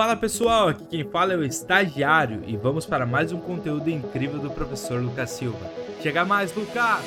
Fala pessoal, aqui quem fala é o estagiário e vamos para mais um conteúdo incrível do professor Lucas Silva. Chega mais, Lucas!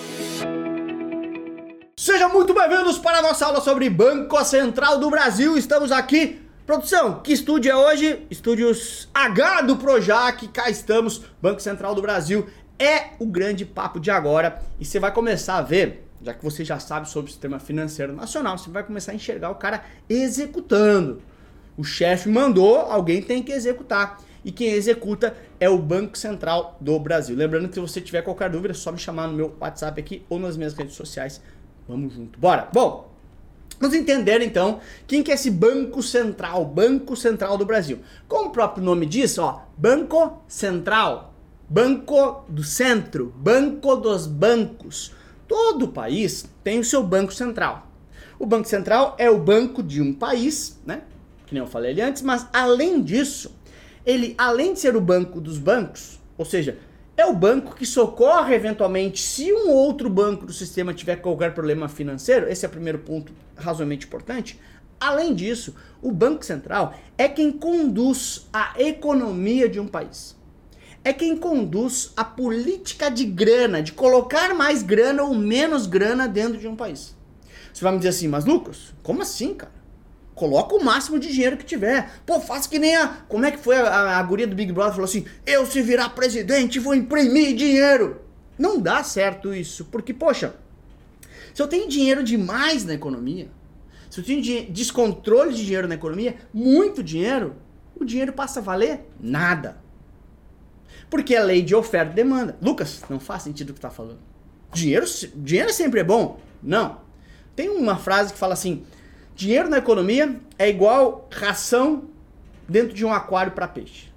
Sejam muito bem-vindos para a nossa aula sobre Banco Central do Brasil. Estamos aqui. Produção, que estúdio é hoje? Estúdios H do Projac, cá estamos. Banco Central do Brasil é o grande papo de agora e você vai começar a ver, já que você já sabe sobre o sistema financeiro nacional, você vai começar a enxergar o cara executando. O chefe mandou, alguém tem que executar. E quem executa é o Banco Central do Brasil. Lembrando que se você tiver qualquer dúvida, é só me chamar no meu WhatsApp aqui ou nas minhas redes sociais. Vamos junto. Bora. Bom, vamos entender então quem que é esse Banco Central, Banco Central do Brasil. Como o próprio nome diz, ó, Banco Central, Banco do Centro, Banco dos Bancos. Todo país tem o seu Banco Central. O Banco Central é o banco de um país, né? Que nem eu falei ali antes, mas além disso, ele, além de ser o banco dos bancos, ou seja, é o banco que socorre eventualmente se um outro banco do sistema tiver qualquer problema financeiro, esse é o primeiro ponto razoavelmente importante. Além disso, o Banco Central é quem conduz a economia de um país. É quem conduz a política de grana, de colocar mais grana ou menos grana dentro de um país. Você vai me dizer assim, mas Lucas, como assim, cara? Coloca o máximo de dinheiro que tiver. Pô, faz que nem a. Como é que foi a, a, a guria do Big Brother? Falou assim: eu se virar presidente vou imprimir dinheiro. Não dá certo isso. Porque, poxa, se eu tenho dinheiro demais na economia, se eu tenho descontrole de dinheiro na economia, muito dinheiro, o dinheiro passa a valer nada. Porque é lei de oferta e demanda. Lucas, não faz sentido o que tá falando. Dinheiro, dinheiro sempre é bom? Não. Tem uma frase que fala assim: Dinheiro na economia é igual ração dentro de um aquário para peixe.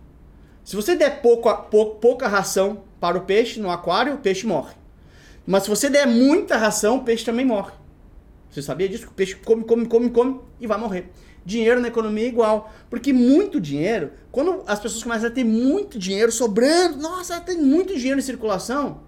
Se você der pouco, pouco, pouca ração para o peixe no aquário, o peixe morre. Mas se você der muita ração, o peixe também morre. Você sabia disso? O peixe come, come, come, come e vai morrer. Dinheiro na economia é igual. Porque muito dinheiro, quando as pessoas começam a ter muito dinheiro sobrando, nossa, tem muito dinheiro em circulação,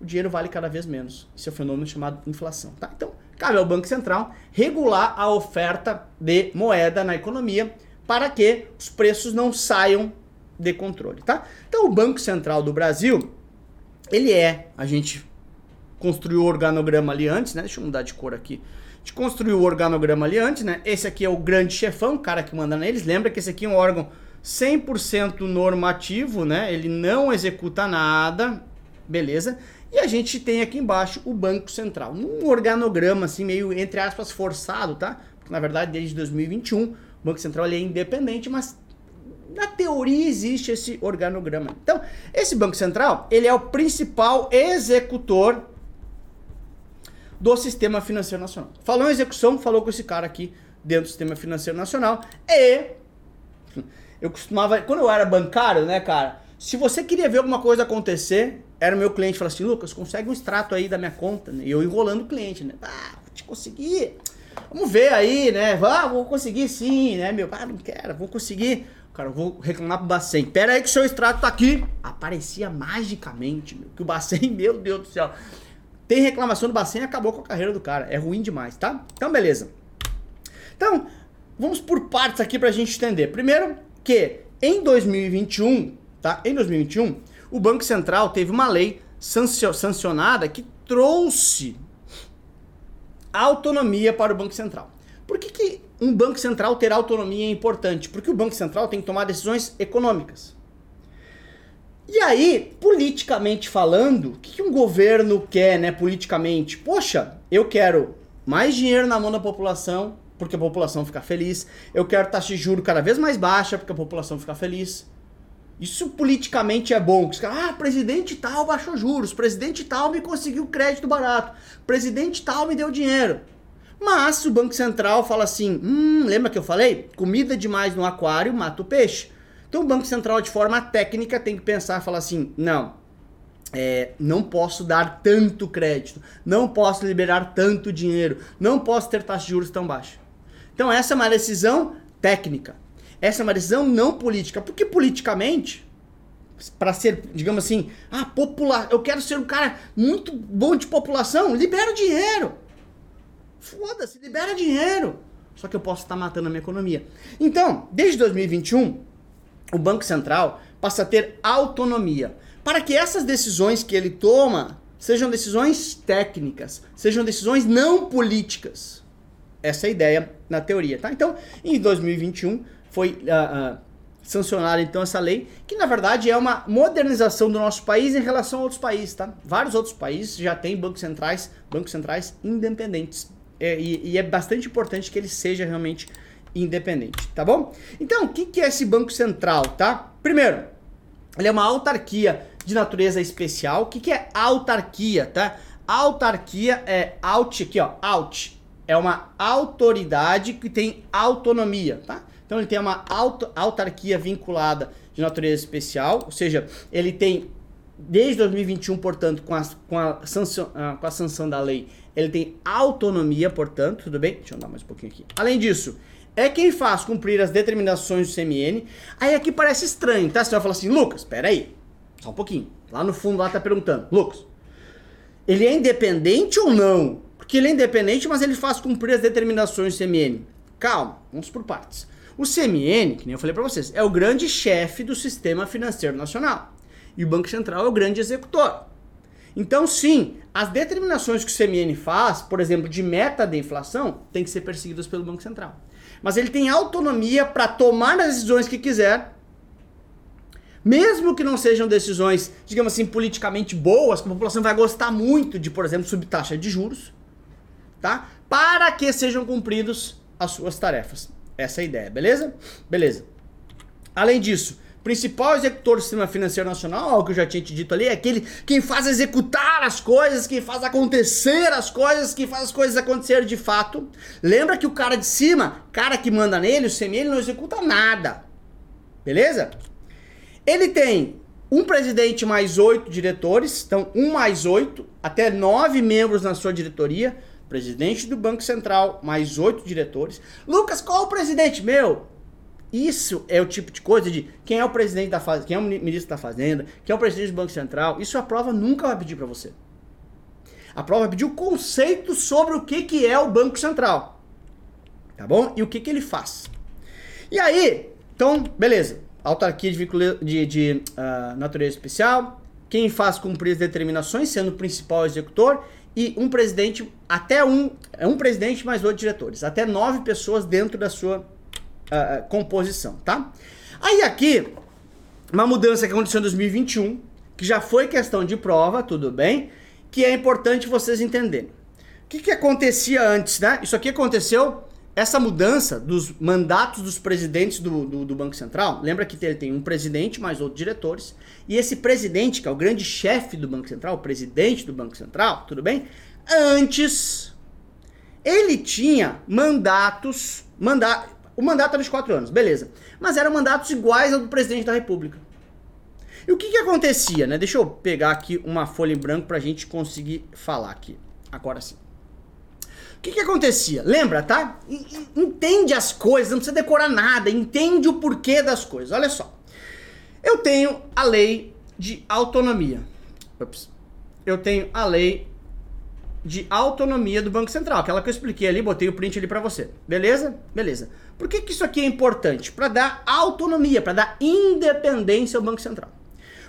o dinheiro vale cada vez menos. Isso é um fenômeno chamado inflação. Tá? Então, cabe ao Banco Central regular a oferta de moeda na economia para que os preços não saiam de controle, tá? Então o Banco Central do Brasil, ele é, a gente construiu o organograma ali antes, né? Deixa eu mudar de cor aqui. A gente construiu o organograma ali antes, né? Esse aqui é o grande chefão, o cara que manda neles. Lembra que esse aqui é um órgão 100% normativo, né? Ele não executa nada, beleza? E a gente tem aqui embaixo o Banco Central, num organograma assim meio entre aspas forçado, tá? Porque na verdade desde 2021 o Banco Central é independente, mas na teoria existe esse organograma. Então, esse Banco Central, ele é o principal executor do sistema financeiro nacional. Falou em execução, falou com esse cara aqui dentro do sistema financeiro nacional e eu costumava, quando eu era bancário, né, cara, se você queria ver alguma coisa acontecer, era meu cliente, falava assim, Lucas, consegue um extrato aí da minha conta? E eu enrolando o cliente, né? Ah, vou te conseguir. Vamos ver aí, né? Ah, vou conseguir sim, né, meu? Ah, não quero, vou conseguir. Cara, eu vou reclamar pro Bacen. Pera aí que o seu extrato tá aqui. Aparecia magicamente, meu. Que o Bacen, meu Deus do céu. Tem reclamação do Bacen acabou com a carreira do cara. É ruim demais, tá? Então, beleza. Então, vamos por partes aqui pra gente entender. Primeiro, que em 2021, tá? Em 2021, o Banco Central teve uma lei sancionada que trouxe autonomia para o Banco Central. Por que, que um Banco Central ter autonomia é importante? Porque o Banco Central tem que tomar decisões econômicas. E aí, politicamente falando, o que um governo quer, né, politicamente? Poxa, eu quero mais dinheiro na mão da população, porque a população fica feliz. Eu quero taxa de juros cada vez mais baixa, porque a população fica feliz. Isso politicamente é bom. Ah, presidente tal baixou juros, presidente tal me conseguiu crédito barato, presidente tal me deu dinheiro. Mas o Banco Central fala assim: hum, lembra que eu falei? Comida demais no aquário mata o peixe. Então o Banco Central, de forma técnica, tem que pensar e falar assim: não, é, não posso dar tanto crédito, não posso liberar tanto dinheiro, não posso ter taxa de juros tão baixa. Então essa é uma decisão técnica. Essa é uma decisão não política. Porque politicamente, para ser, digamos assim, ah, popular, eu quero ser um cara muito bom de população, libera dinheiro. Foda-se, libera dinheiro. Só que eu posso estar matando a minha economia. Então, desde 2021, o Banco Central passa a ter autonomia para que essas decisões que ele toma sejam decisões técnicas, sejam decisões não políticas. Essa é a ideia na teoria, tá? Então, em 2021 foi uh, uh, sancionada então essa lei, que na verdade é uma modernização do nosso país em relação a outros países, tá? Vários outros países já têm bancos centrais, bancos centrais independentes. É, e, e, é bastante importante que ele seja realmente independente, tá bom? Então, o que, que é esse banco central, tá? Primeiro, ele é uma autarquia de natureza especial. O que, que é autarquia, tá? Autarquia é out aqui, ó, out. É uma autoridade que tem autonomia, tá? Então ele tem uma auto, autarquia vinculada de natureza especial, ou seja, ele tem desde 2021, portanto, com a, com a, sanção, ah, com a sanção da lei, ele tem autonomia, portanto, tudo bem? Deixa eu andar mais um pouquinho aqui. Além disso, é quem faz cumprir as determinações do CMN. Aí aqui parece estranho, tá? Você vai falar assim, Lucas, espera aí, só um pouquinho. Lá no fundo lá tá perguntando, Lucas, ele é independente ou não? Porque ele é independente, mas ele faz cumprir as determinações do CMN. Calma, vamos por partes. O CMN, que nem eu falei para vocês, é o grande chefe do sistema financeiro nacional. E o Banco Central é o grande executor. Então, sim, as determinações que o CMN faz, por exemplo, de meta de inflação, tem que ser perseguidas pelo Banco Central. Mas ele tem autonomia para tomar as decisões que quiser, mesmo que não sejam decisões, digamos assim, politicamente boas, que a população vai gostar muito de, por exemplo, subtaxa de juros, tá? Para que sejam cumpridos as suas tarefas. Essa é a ideia, beleza? Beleza. Além disso, principal executor do sistema financeiro nacional, algo que eu já tinha te dito ali, é aquele quem faz executar as coisas, quem faz acontecer as coisas, quem faz as coisas acontecer de fato. Lembra que o cara de cima, cara que manda nele, o semi, ele não executa nada. Beleza? Ele tem um presidente mais oito diretores, então um mais oito, até nove membros na sua diretoria presidente do Banco Central, mais oito diretores. Lucas, qual o presidente? Meu, isso é o tipo de coisa de quem é o presidente da fazenda, quem é o ministro da Fazenda, quem é o presidente do Banco Central. Isso a prova nunca vai pedir para você. A prova vai pedir o conceito sobre o que, que é o Banco Central. Tá bom? E o que, que ele faz. E aí, então, beleza. Autarquia de, de, de uh, natureza especial. Quem faz cumprir as determinações, sendo o principal executor e um presidente, até um, é um presidente mais oito diretores, até nove pessoas dentro da sua uh, composição, tá? Aí aqui, uma mudança que aconteceu em 2021, que já foi questão de prova, tudo bem, que é importante vocês entenderem. O que, que acontecia antes, né? Isso aqui aconteceu essa mudança dos mandatos dos presidentes do, do, do, Banco Central, lembra que ele tem um presidente mais outros diretores, e esse presidente, que é o grande chefe do Banco Central, o presidente do Banco Central, tudo bem? Antes, ele tinha mandatos, manda, o mandato era de quatro anos, beleza, mas eram mandatos iguais ao do presidente da República. E o que que acontecia, né? Deixa eu pegar aqui uma folha em branco para a gente conseguir falar aqui. Agora sim que, que acontecia? Lembra, tá? Entende as coisas, não precisa decorar nada, entende o porquê das coisas. Olha só. Eu tenho a lei de autonomia. Ups. Eu tenho a lei de autonomia do Banco Central, aquela que eu expliquei ali, botei o print ali para você. Beleza? Beleza. Por que, que isso aqui é importante? Para dar autonomia, para dar independência ao Banco Central.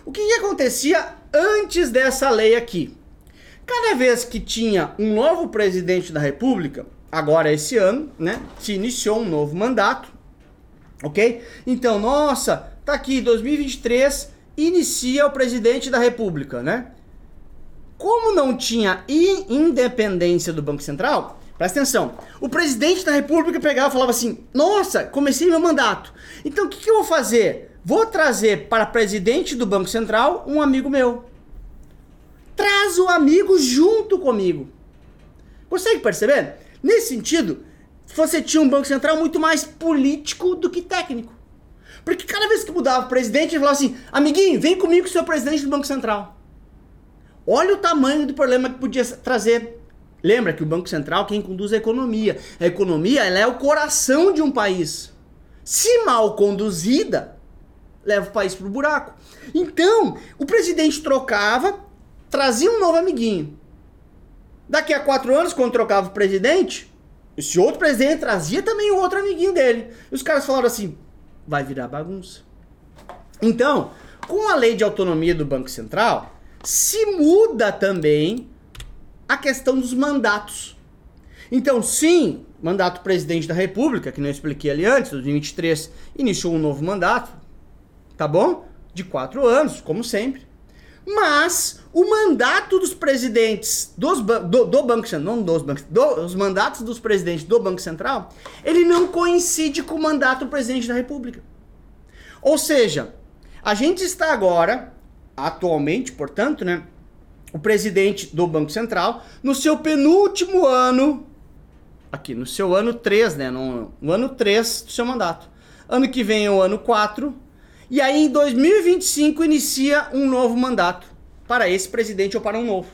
O que, que acontecia antes dessa lei aqui? Cada vez que tinha um novo presidente da República, agora esse ano, né, se iniciou um novo mandato, ok? Então, nossa, tá aqui 2023 inicia o presidente da República, né? Como não tinha independência do Banco Central, presta atenção, o presidente da República pegava e falava assim: Nossa, comecei meu mandato. Então o que, que eu vou fazer? Vou trazer para presidente do Banco Central um amigo meu. Traz o amigo junto comigo. Consegue perceber? Nesse sentido, você tinha um Banco Central muito mais político do que técnico. Porque cada vez que mudava o presidente, ele falava assim: amiguinho, vem comigo, seu presidente do Banco Central. Olha o tamanho do problema que podia trazer. Lembra que o Banco Central quem conduz a economia. A economia ela é o coração de um país. Se mal conduzida, leva o país para o buraco. Então, o presidente trocava, trazia um novo amiguinho. Daqui a quatro anos, quando trocava o presidente, esse outro presidente trazia também o outro amiguinho dele. E os caras falaram assim: vai virar bagunça. Então, com a lei de autonomia do Banco Central, se muda também a questão dos mandatos. Então, sim, mandato presidente da República, que não expliquei ali antes, 2023, iniciou um novo mandato, tá bom? De quatro anos, como sempre. Mas o mandato dos presidentes dos, do, do Banco Central, não dos bancos, do, os mandatos dos presidentes do Banco Central, ele não coincide com o mandato do presidente da República. Ou seja, a gente está agora, atualmente, portanto, né, o presidente do Banco Central, no seu penúltimo ano, aqui, no seu ano 3, né, no, no ano 3 do seu mandato. Ano que vem é o ano 4, e aí, em 2025, inicia um novo mandato para esse presidente ou para um novo.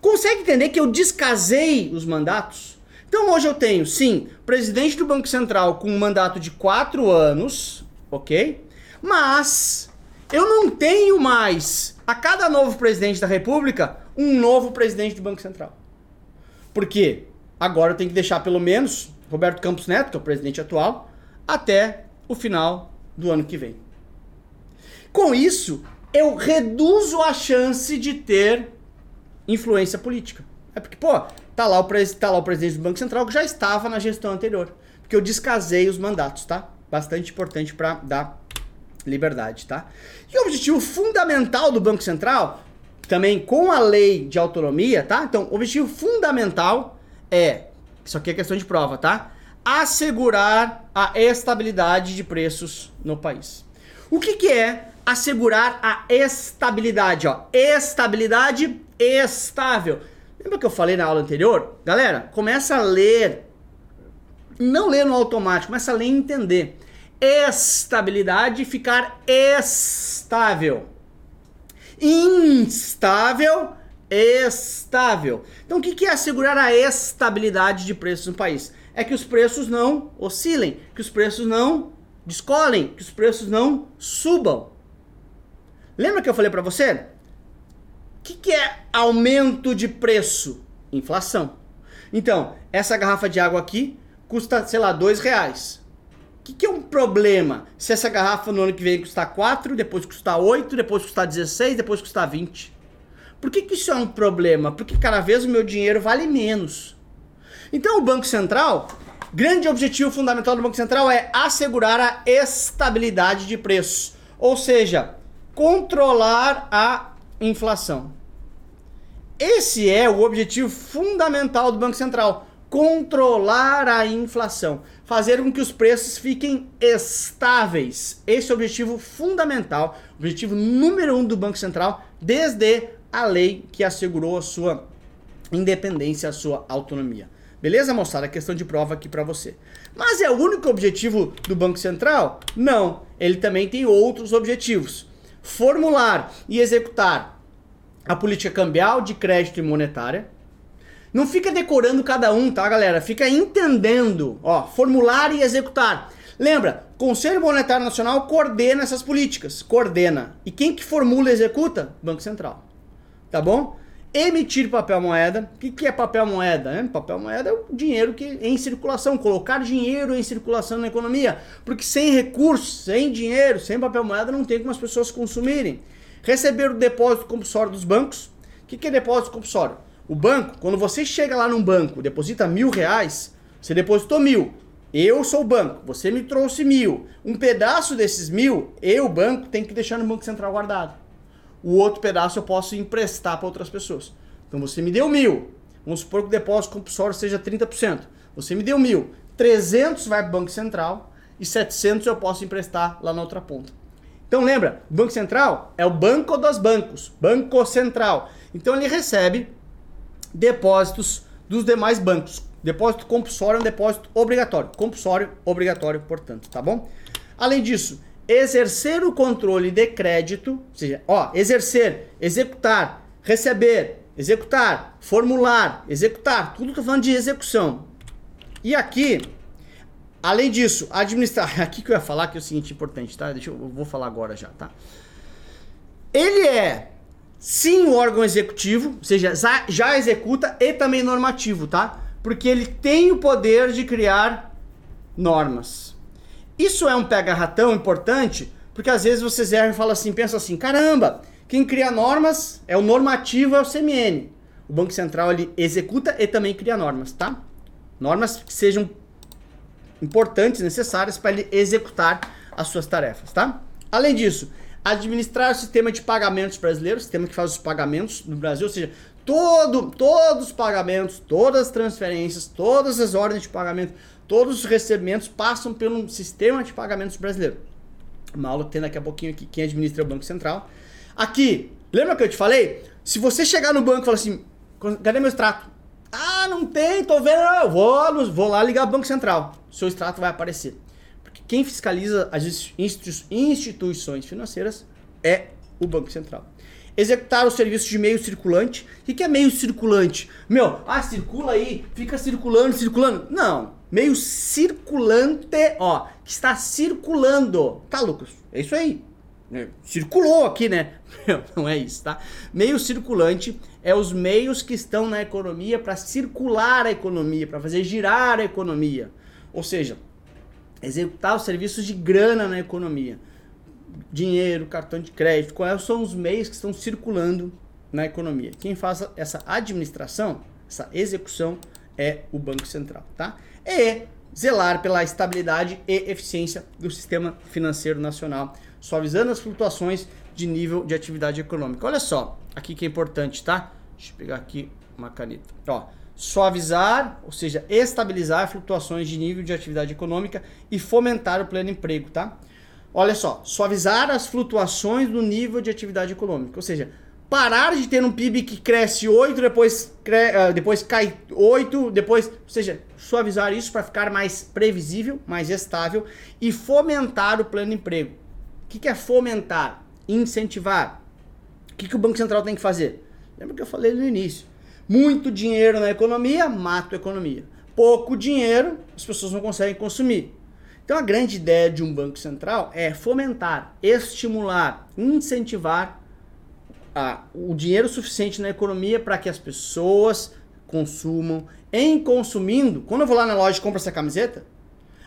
Consegue entender que eu descasei os mandatos? Então, hoje eu tenho, sim, presidente do Banco Central com um mandato de quatro anos, ok? Mas eu não tenho mais, a cada novo presidente da República, um novo presidente do Banco Central. Por quê? Agora eu tenho que deixar pelo menos Roberto Campos Neto, que é o presidente atual, até o final do ano que vem. Com isso, eu reduzo a chance de ter influência política. É porque, pô, tá lá, o tá lá o presidente do Banco Central que já estava na gestão anterior. Porque eu descasei os mandatos, tá? Bastante importante para dar liberdade, tá? E o objetivo fundamental do Banco Central, também com a lei de autonomia, tá? Então, o objetivo fundamental é, isso aqui é questão de prova, tá? Assegurar a estabilidade de preços no país. O que, que é assegurar a estabilidade, ó. Estabilidade estável. Lembra que eu falei na aula anterior? Galera, começa a ler. Não ler no automático, começa a ler e entender. Estabilidade ficar estável. Instável, estável. Então o que é assegurar a estabilidade de preços no país? É que os preços não oscilem, que os preços não descolem, que os preços não subam. Lembra que eu falei para você? O que, que é aumento de preço? Inflação. Então, essa garrafa de água aqui custa, sei lá, dois reais. O que, que é um problema se essa garrafa no ano que vem custar 4, depois custar 8, depois custar 16, depois custar 20? Por que, que isso é um problema? Porque cada vez o meu dinheiro vale menos. Então o Banco Central, grande objetivo fundamental do Banco Central é assegurar a estabilidade de preços. Ou seja, controlar a inflação. Esse é o objetivo fundamental do Banco Central: controlar a inflação, fazer com que os preços fiquem estáveis. Esse é o objetivo fundamental, objetivo número um do Banco Central, desde a lei que assegurou a sua independência, a sua autonomia. Beleza, moçada? Questão de prova aqui para você. Mas é o único objetivo do Banco Central? Não. Ele também tem outros objetivos formular e executar a política cambial, de crédito e monetária. Não fica decorando cada um, tá, galera? Fica entendendo, ó, formular e executar. Lembra, Conselho Monetário Nacional coordena essas políticas, coordena. E quem que formula e executa? Banco Central. Tá bom? Emitir papel moeda. O que, que é papel moeda? Né? Papel moeda é o dinheiro que em circulação, colocar dinheiro em circulação na economia. Porque sem recursos, sem dinheiro, sem papel moeda, não tem como as pessoas consumirem. Receber o depósito compulsório dos bancos. O que, que é depósito compulsório? O banco, quando você chega lá num banco, deposita mil reais, você depositou mil. Eu sou o banco, você me trouxe mil. Um pedaço desses mil, eu, banco, tenho que deixar no Banco Central guardado o outro pedaço eu posso emprestar para outras pessoas. Então você me deu mil, vamos supor que o depósito compulsório seja 30%. Você me deu mil, 300 vai para o Banco Central e 700 eu posso emprestar lá na outra ponta. Então lembra, o Banco Central é o banco dos bancos, Banco Central. Então ele recebe depósitos dos demais bancos. Depósito compulsório é um depósito obrigatório. Compulsório, obrigatório, portanto, tá bom? Além disso, exercer o controle de crédito, ou seja, ó, exercer, executar, receber, executar, formular, executar, tudo que eu falando de execução. E aqui, além disso, administrar, aqui que eu ia falar que é o seguinte importante, tá? Deixa eu, eu vou falar agora já, tá? Ele é sim o órgão executivo, ou seja, já, já executa e também normativo, tá? Porque ele tem o poder de criar normas. Isso é um pega-ratão importante, porque às vezes vocês erram e falam assim, pensam assim, caramba, quem cria normas é o normativo, é o CMN. O Banco Central ele executa e também cria normas, tá? Normas que sejam importantes, necessárias para ele executar as suas tarefas, tá? Além disso, administrar o sistema de pagamentos brasileiro, o sistema que faz os pagamentos no Brasil, ou seja, todo, todos os pagamentos, todas as transferências, todas as ordens de pagamento, todos os recebimentos passam pelo sistema de pagamentos brasileiro. Uma aula que tem daqui a pouquinho aqui, quem administra é o Banco Central. Aqui, lembra que eu te falei? Se você chegar no banco e falar assim, cadê meu extrato? Ah, não tem, tô vendo, eu vou, vou lá ligar o Banco Central. Seu extrato vai aparecer. Porque quem fiscaliza as instituições financeiras é o Banco Central. Executar o serviço de meio circulante. O que é meio circulante? Meu, ah, circula aí, fica circulando, circulando. Não, meio circulante, ó, que está circulando. Tá, Lucas? É isso aí. É, circulou aqui, né? Não é isso, tá? Meio circulante é os meios que estão na economia para circular a economia, para fazer girar a economia. Ou seja, executar os serviços de grana na economia. Dinheiro, cartão de crédito, quais são os meios que estão circulando na economia. Quem faz essa administração, essa execução é o Banco Central, tá? E zelar pela estabilidade e eficiência do sistema financeiro nacional, suavizando as flutuações de nível de atividade econômica. Olha só, aqui que é importante, tá? Deixa eu pegar aqui uma caneta. Ó, suavizar, ou seja, estabilizar flutuações de nível de atividade econômica e fomentar o pleno emprego, tá? Olha só, suavizar as flutuações do nível de atividade econômica, ou seja, parar de ter um PIB que cresce 8, depois, cre... Ah, depois cai 8, depois, ou seja, suavizar isso para ficar mais previsível, mais estável e fomentar o pleno emprego. O que, que é fomentar? Incentivar. O que, que o Banco Central tem que fazer? Lembra que eu falei no início? Muito dinheiro na economia, mata a economia. Pouco dinheiro, as pessoas não conseguem consumir. Então a grande ideia de um banco central é fomentar, estimular, incentivar o dinheiro suficiente na economia para que as pessoas consumam. Em consumindo, quando eu vou lá na loja e compro essa camiseta,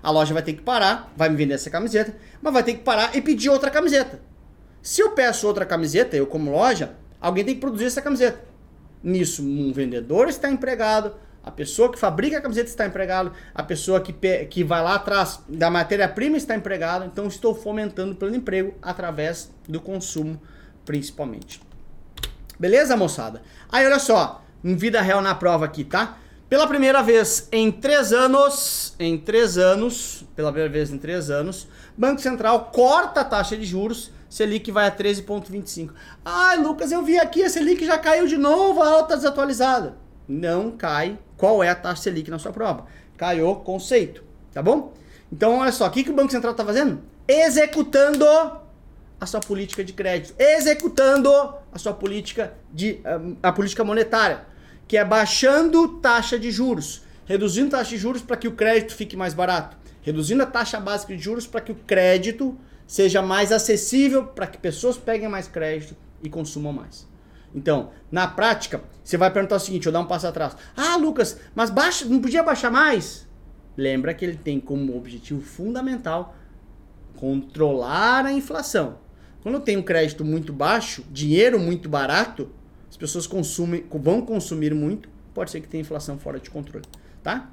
a loja vai ter que parar, vai me vender essa camiseta, mas vai ter que parar e pedir outra camiseta. Se eu peço outra camiseta, eu como loja, alguém tem que produzir essa camiseta. Nisso, um vendedor está empregado, a pessoa que fabrica a camiseta está empregado, a pessoa que, que vai lá atrás da matéria-prima está empregado, então estou fomentando o plano de emprego através do consumo, principalmente. Beleza, moçada? Aí, olha só, em vida real na prova aqui, tá? Pela primeira vez em três anos, em três anos, pela primeira vez em três anos, Banco Central corta a taxa de juros Selic vai a 13,25. Ai, Lucas, eu vi aqui, a Selic já caiu de novo, a alta desatualizada. Não cai. Qual é a taxa Selic na sua prova? Caiu conceito, tá bom? Então, olha só, o que, que o Banco Central está fazendo? Executando a sua política de crédito, executando a sua política de a política monetária, que é baixando taxa de juros, reduzindo taxa de juros para que o crédito fique mais barato, reduzindo a taxa básica de juros para que o crédito seja mais acessível para que pessoas peguem mais crédito e consumam mais. Então, na prática, você vai perguntar o seguinte, eu dar um passo atrás. Ah, Lucas, mas baixa, não podia baixar mais? Lembra que ele tem como objetivo fundamental controlar a inflação. Quando tem um crédito muito baixo, dinheiro muito barato, as pessoas consumem, vão consumir muito, pode ser que tenha inflação fora de controle, tá?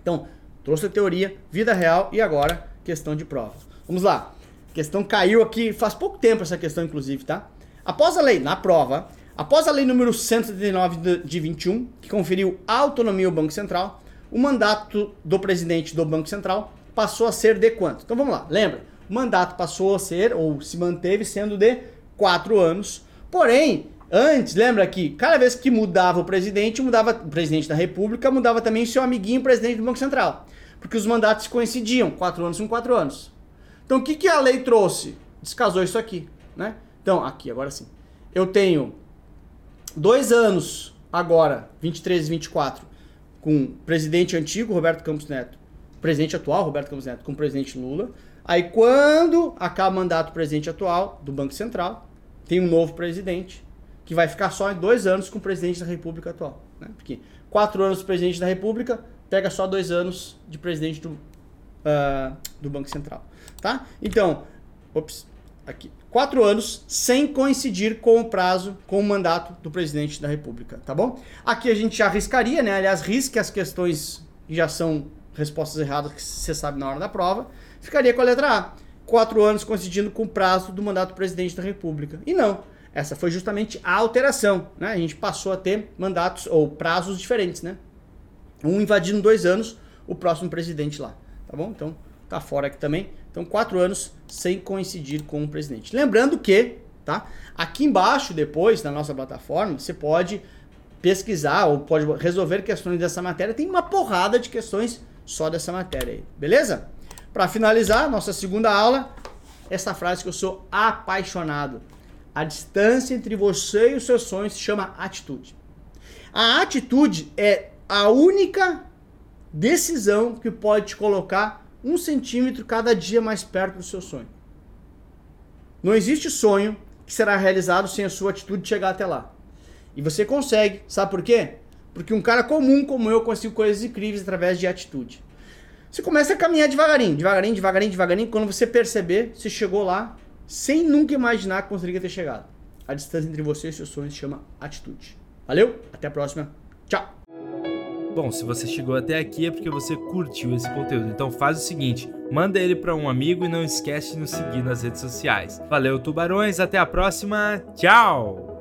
Então, trouxe a teoria, vida real e agora questão de prova. Vamos lá questão caiu aqui faz pouco tempo essa questão, inclusive, tá? Após a lei, na prova, após a lei número 139 de 21, que conferiu autonomia ao Banco Central, o mandato do presidente do Banco Central passou a ser de quanto? Então vamos lá, lembra? O mandato passou a ser, ou se manteve sendo de quatro anos. Porém, antes, lembra que cada vez que mudava o presidente, mudava o presidente da República, mudava também seu amiguinho presidente do Banco Central. Porque os mandatos coincidiam, quatro anos com quatro anos. Então o que, que a lei trouxe? Descasou isso aqui, né? Então, aqui, agora sim. Eu tenho dois anos agora, 23 e 24, com o presidente antigo, Roberto Campos Neto, presidente atual, Roberto Campos Neto, com o presidente Lula. Aí quando acaba o mandato do presidente atual do Banco Central, tem um novo presidente, que vai ficar só em dois anos com o presidente da República atual. Né? Porque quatro anos de presidente da República, pega só dois anos de presidente do, uh, do Banco Central. Tá? Então, ops, aqui. Quatro anos sem coincidir com o prazo, com o mandato do presidente da República, tá bom? Aqui a gente já arriscaria, né? Aliás, risque as questões que já são respostas erradas que você sabe na hora da prova. Ficaria com a letra A. Quatro anos coincidindo com o prazo do mandato do presidente da República. E não. Essa foi justamente a alteração, né? A gente passou a ter mandatos ou prazos diferentes, né? Um invadindo dois anos, o próximo presidente lá, tá bom? Então, tá fora aqui também. Então, quatro anos sem coincidir com o presidente. Lembrando que, tá? Aqui embaixo, depois, na nossa plataforma, você pode pesquisar ou pode resolver questões dessa matéria. Tem uma porrada de questões só dessa matéria aí, beleza? Para finalizar, nossa segunda aula, essa frase que eu sou apaixonado. A distância entre você e os seus sonhos se chama atitude. A atitude é a única decisão que pode te colocar um centímetro cada dia mais perto do seu sonho. Não existe sonho que será realizado sem a sua atitude chegar até lá. E você consegue, sabe por quê? Porque um cara comum como eu consigo coisas incríveis através de atitude. Você começa a caminhar devagarinho, devagarinho, devagarinho, devagarinho. Quando você perceber, você chegou lá sem nunca imaginar que conseguiria ter chegado. A distância entre você e seus sonhos se chama atitude. Valeu? Até a próxima. Tchau! Bom, se você chegou até aqui é porque você curtiu esse conteúdo. Então faz o seguinte, manda ele para um amigo e não esquece de nos seguir nas redes sociais. Valeu, tubarões, até a próxima. Tchau.